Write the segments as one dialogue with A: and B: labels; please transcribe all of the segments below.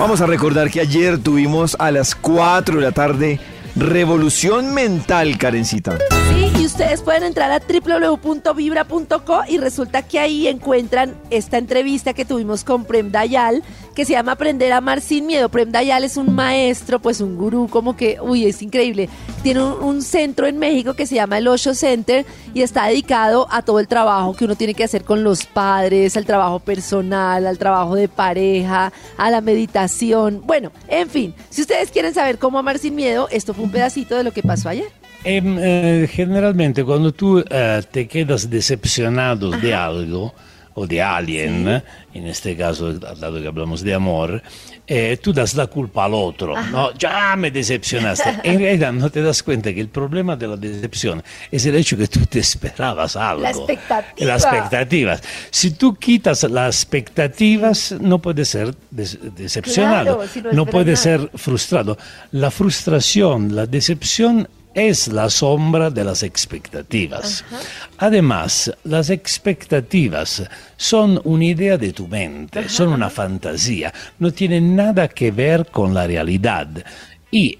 A: Vamos a recordar que ayer tuvimos a las 4 de la tarde Revolución Mental, Karencita.
B: Sí, ustedes pueden entrar a www.vibra.co y resulta que ahí encuentran esta entrevista que tuvimos con Prem Dayal, que se llama Aprender a amar sin miedo. Prem Dayal es un maestro, pues un gurú, como que, uy, es increíble. Tiene un, un centro en México que se llama el Osho Center y está dedicado a todo el trabajo que uno tiene que hacer con los padres, al trabajo personal, al trabajo de pareja, a la meditación. Bueno, en fin, si ustedes quieren saber cómo amar sin miedo, esto fue un pedacito de lo que pasó ayer.
C: Em, eh, generalmente cuando tú eh, te quedas decepcionado de algo o de alguien, en este caso, dado que hablamos de amor, eh, tú das la culpa al otro, ¿no? Ya me decepcionaste. En realidad no te das cuenta que el problema de la decepción es el hecho que tú te esperabas algo.
B: La expectativa.
C: Las expectativas. Si tú quitas las expectativas, no puedes ser des- decepcionado,
B: Claro, si no
C: no puedes ser frustrado. La frustración, la decepción es la sombra de las expectativas. Además, las expectativas son una idea de tu mente, son una fantasía, no tienen nada que ver con la realidad. Y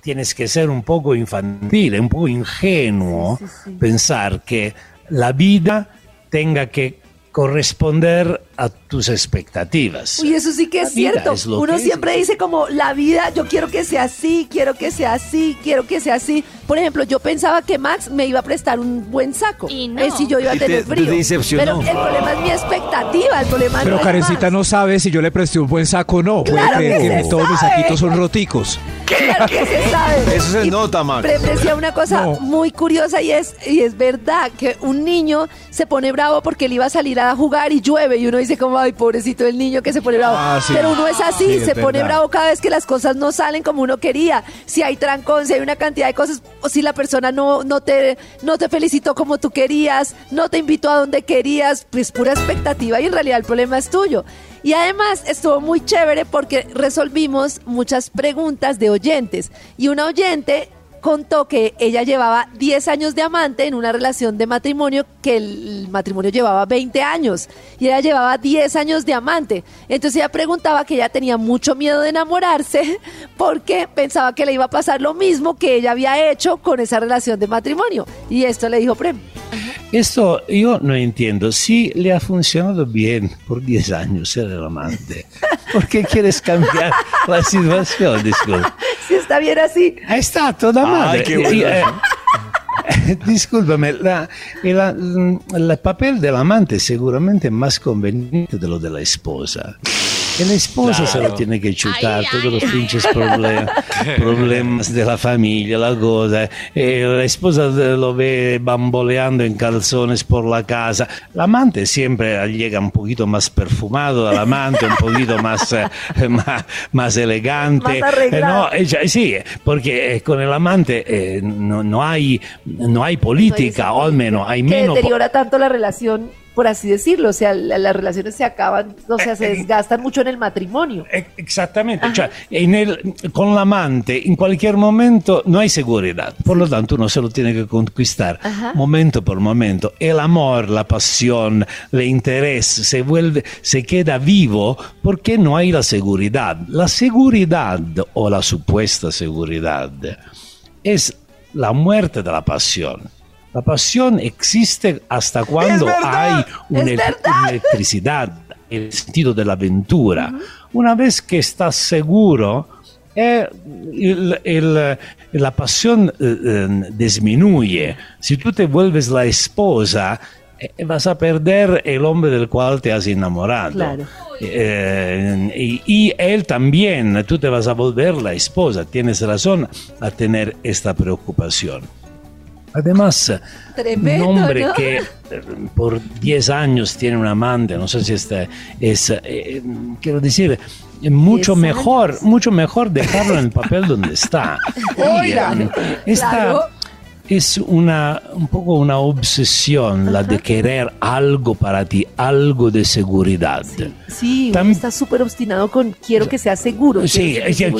C: tienes que ser un poco infantil, un poco ingenuo, pensar que la vida tenga que corresponder a tus expectativas.
B: Uy, eso sí que es
C: La
B: cierto.
C: es
B: Uno
C: que es.
B: siempre dice como la vida, yo quiero que sea así, quiero que sea así, quiero que sea así. Por ejemplo, yo pensaba que Max me iba a prestar un buen saco.
D: Y no.
B: Eh, si yo iba a
A: Y te-
B: tener
A: te
B: frío.
A: decepcionó.
B: Pero el problema es mi expectativa, el problema
E: Pero
B: no es
E: Karencita no sabe si yo le presté un buen saco o no. Puede
B: Claro
E: creer
B: que
E: que,
B: se
E: todos mis saquitos son roticos.
B: Claro que se sabe.
A: Eso se
B: Y
A: nota, Max.
B: Prem decía una cosa
E: No.
B: muy curiosa y es, y es verdad que un niño se pone bravo porque él iba a salir a jugar y llueve y uno dice como, ay, pobrecito el niño que se pone bravo.
E: Ah, sí.
B: Pero uno es así,
E: Sí, es
B: se pone
E: verdad.
B: bravo cada vez que las cosas no salen como uno quería. Si hay trancón, si hay una cantidad de cosas, o si la persona no, no, te, no te felicitó como tú querías, no te invitó a donde querías, pues pura expectativa y en realidad el problema es tuyo. Y además estuvo muy chévere porque resolvimos muchas preguntas de oyentes. Y una oyente contó que ella llevaba 10 años de amante en una relación de matrimonio que el matrimonio llevaba 20 años y ella llevaba 10 años de amante. Entonces ella preguntaba que ella tenía mucho miedo de enamorarse porque pensaba que le iba a pasar lo mismo que ella había hecho con esa relación de matrimonio. Y esto le dijo Prem.
C: Esto yo no entiendo. Si le ha funcionado bien por 10 años ser el amante, ¿por qué quieres cambiar la situación? Disculpa.
B: Si está bien así.
C: È stato da madre.
A: Ay, qué bueno.
C: Y, eh, discúlpame, la- la- el papel del amante es seguramente más conveniente de lo de la esposa. Que la esposa se lo tiene que chutar
D: Ay,
C: todos
D: ay,
C: los
D: ay.
C: pinches problemas, problemas de la familia, la cosa. Eh, la esposa lo ve bamboleando en calzones por la casa. La amante siempre llega un poquito más perfumado, el amante un poquito más, eh, más, más elegante.
B: Más.
C: Eh, no, eh, sí, porque eh, con el amante eh, no, no hay, no hay política, o al menos hay
B: que
C: menos.
B: deteriora tanto la relación, por así decirlo. O sea, la- las relaciones se acaban, o sea, se desgastan mucho en el matrimonio.
C: Eh, Exactamente, cioè, en el- con la amante en cualquier momento no hay seguridad, por lo tanto uno se lo tiene que conquistar
B: Ajá.
C: momento por momento. El amor, la pasión, el interés se vuelve, se queda vivo porque no hay la seguridad. La seguridad o la supuesta seguridad es la muerte de la pasión. La pasión existe hasta cuando hay una, una electricidad, el sentido de la aventura. Una vez que estás seguro, eh, el- el- la pasión eh, eh, disminuye. Si tú te vuelves la esposa, eh, vas a perder el hombre del cual te has enamorado.
B: Claro.
C: Eh, y, y él también, tú te vas a volver la esposa. Tienes razón a tener esta preocupación. Además,
B: Tremendo,
C: un hombre
B: ¿no?
C: que eh, por 10 años tiene un amante, no sé si este es, eh, quiero decir, mucho
B: 10
C: mejor,
B: años.
C: mucho mejor dejarlo en el papel donde está. Eh, esta
B: Claro.
C: es una, un poco una obsesión, la de querer algo para ti, algo de seguridad.
B: Sí, uno
C: Tam-
B: está súper obstinado con quiero que sea seguro.
C: Sí,
B: que sea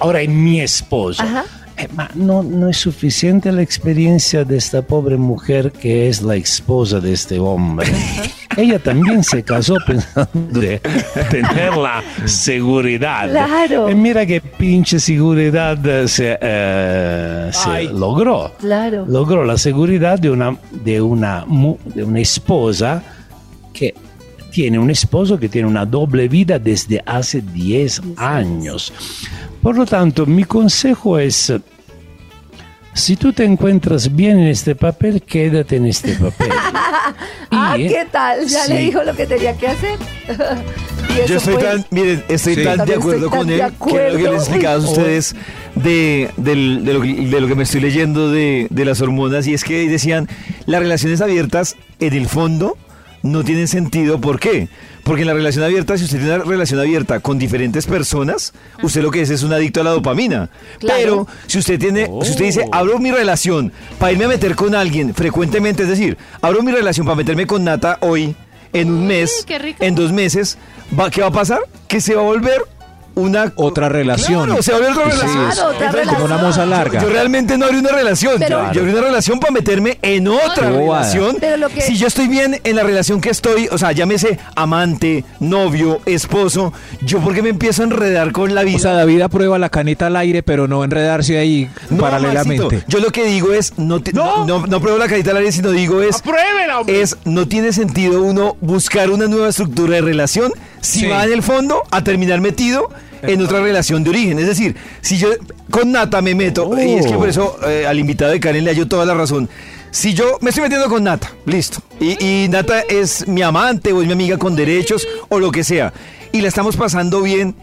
C: ahora es mi esposo.
B: Ajá.
C: Eh, no, no es suficiente la experiencia de esta pobre mujer que es la esposa de este hombre. ella también se casó pensando de tener la seguridad.
B: Claro.
C: Y mira qué pinche seguridad se, eh, se logró.
B: Claro.
C: Logró la seguridad de una, de una, de una esposa que tiene un esposo que tiene una doble vida desde hace 10 años. Por lo tanto, mi consejo es, si tú te encuentras bien en este papel, quédate en este papel.
B: Ah,
C: Y-
B: ¿qué tal? Ya le dijo lo que tenía que hacer.
A: Yo estoy tan, miren, estoy
E: Sí.
A: tan de acuerdo
B: estoy
A: con él
B: de
A: que lo que
B: acuerdo.
A: les explicaba a ustedes de, lo, que- de lo que me estoy leyendo de, de las hormonas y es que decían las relaciones abiertas en el fondo no tienen sentido. ¿Por qué? Porque en la relación abierta, si usted tiene una relación abierta con diferentes personas, usted lo que es es un adicto a la dopamina.
B: Claro.
A: Pero si usted tiene, si usted dice, abro mi relación para irme a meter con alguien frecuentemente, es decir, abro mi relación para meterme con Nata hoy, en un mes, en dos meses, ¿va, ¿qué va a pasar? Que se va a volver una
E: Otra relación.
A: Claro, se va a volver otra
E: Sí,
A: relación.
B: Claro, otra
A: Entonces,
B: relación.
E: Como una moza larga.
A: Yo realmente no abrí una relación.
B: Pero-
A: yo, yo abrí una relación para meterme en otra relación.
B: Pero lo que-
A: Si yo estoy bien en la relación que estoy, o sea, llámese amante, novio, esposo, yo porque me empiezo a enredar con la vida.
E: O sea, David aprueba la caneta al aire, pero no enredarse ahí
A: No,
E: paralelamente.
A: Maxito, yo lo que digo es, no, te- no, no, no pruebo la carita al aire, sino digo es, es, no tiene sentido uno buscar una nueva estructura de relación si
E: Sí.
A: va en el fondo a terminar metido en otra relación de origen. Es decir, si yo con Nata me meto, y es que por eso eh, al invitado de Karen le hallo toda la razón. Si yo me estoy metiendo con Nata, listo, y, y Nata es mi amante o es mi amiga con derechos o lo que sea, y la estamos pasando bien,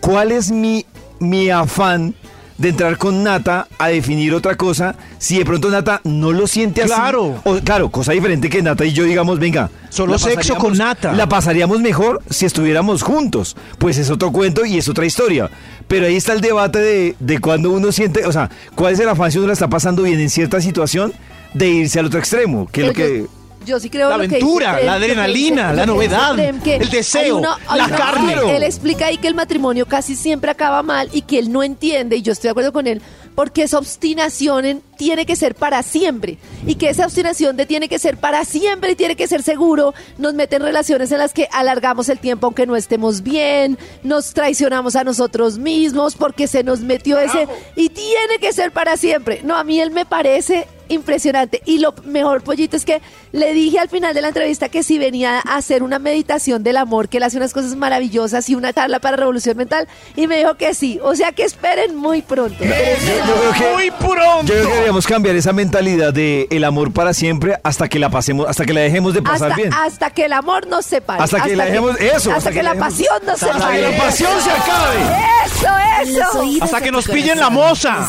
A: ¿cuál es mi, mi afán de entrar con Nata a definir otra cosa si de pronto Nata no lo siente así?
E: Claro.
A: O, claro, cosa diferente que Nata y yo digamos, venga.
E: Solo sexo con Nata.
A: La pasaríamos mejor si estuviéramos juntos. Pues es otro cuento y es otra historia. Pero ahí está el debate de, de cuando uno siente, o sea, cuál es el afán si uno la está pasando bien en cierta situación de irse al otro extremo. Que es lo que...
B: yo, yo sí creo
E: La
B: lo que
E: aventura,
B: dice
E: la adrenalina,
B: dice-
E: la novedad, el deseo, la carne.
B: Él explica ahí que el matrimonio casi siempre acaba mal y que él no entiende, y yo estoy de acuerdo con él, porque esa obstinación en- tiene que ser para siempre. Y que esa obstinación de tiene que ser para siempre y tiene que ser seguro, nos mete en relaciones en las que alargamos el tiempo aunque no estemos bien, nos traicionamos a nosotros mismos porque se nos metió ese... Y tiene que ser para siempre. No, a mí él me parece impresionante. Y lo mejor, Pollito, es que le dije al final de la entrevista que si venía a hacer una meditación del amor, que él hace unas cosas maravillosas y una charla para revolución mental, y me dijo que sí. O sea que esperen muy pronto.
A: Yo, yo creo que,
E: Muy pronto.
A: yo creo que deberíamos cambiar esa mentalidad de el amor para siempre hasta que la pasemos, hasta que la dejemos de pasar
B: Hasta,
A: bien.
B: hasta que el amor nos separe.
A: Hasta que la dejemos- eso,
B: Hasta, que, la
A: dejemos-
B: pasión nos
A: hasta
B: separe.
A: que la pasión se acabe.
B: Eso, eso.
E: Hasta que nos pillen la moza.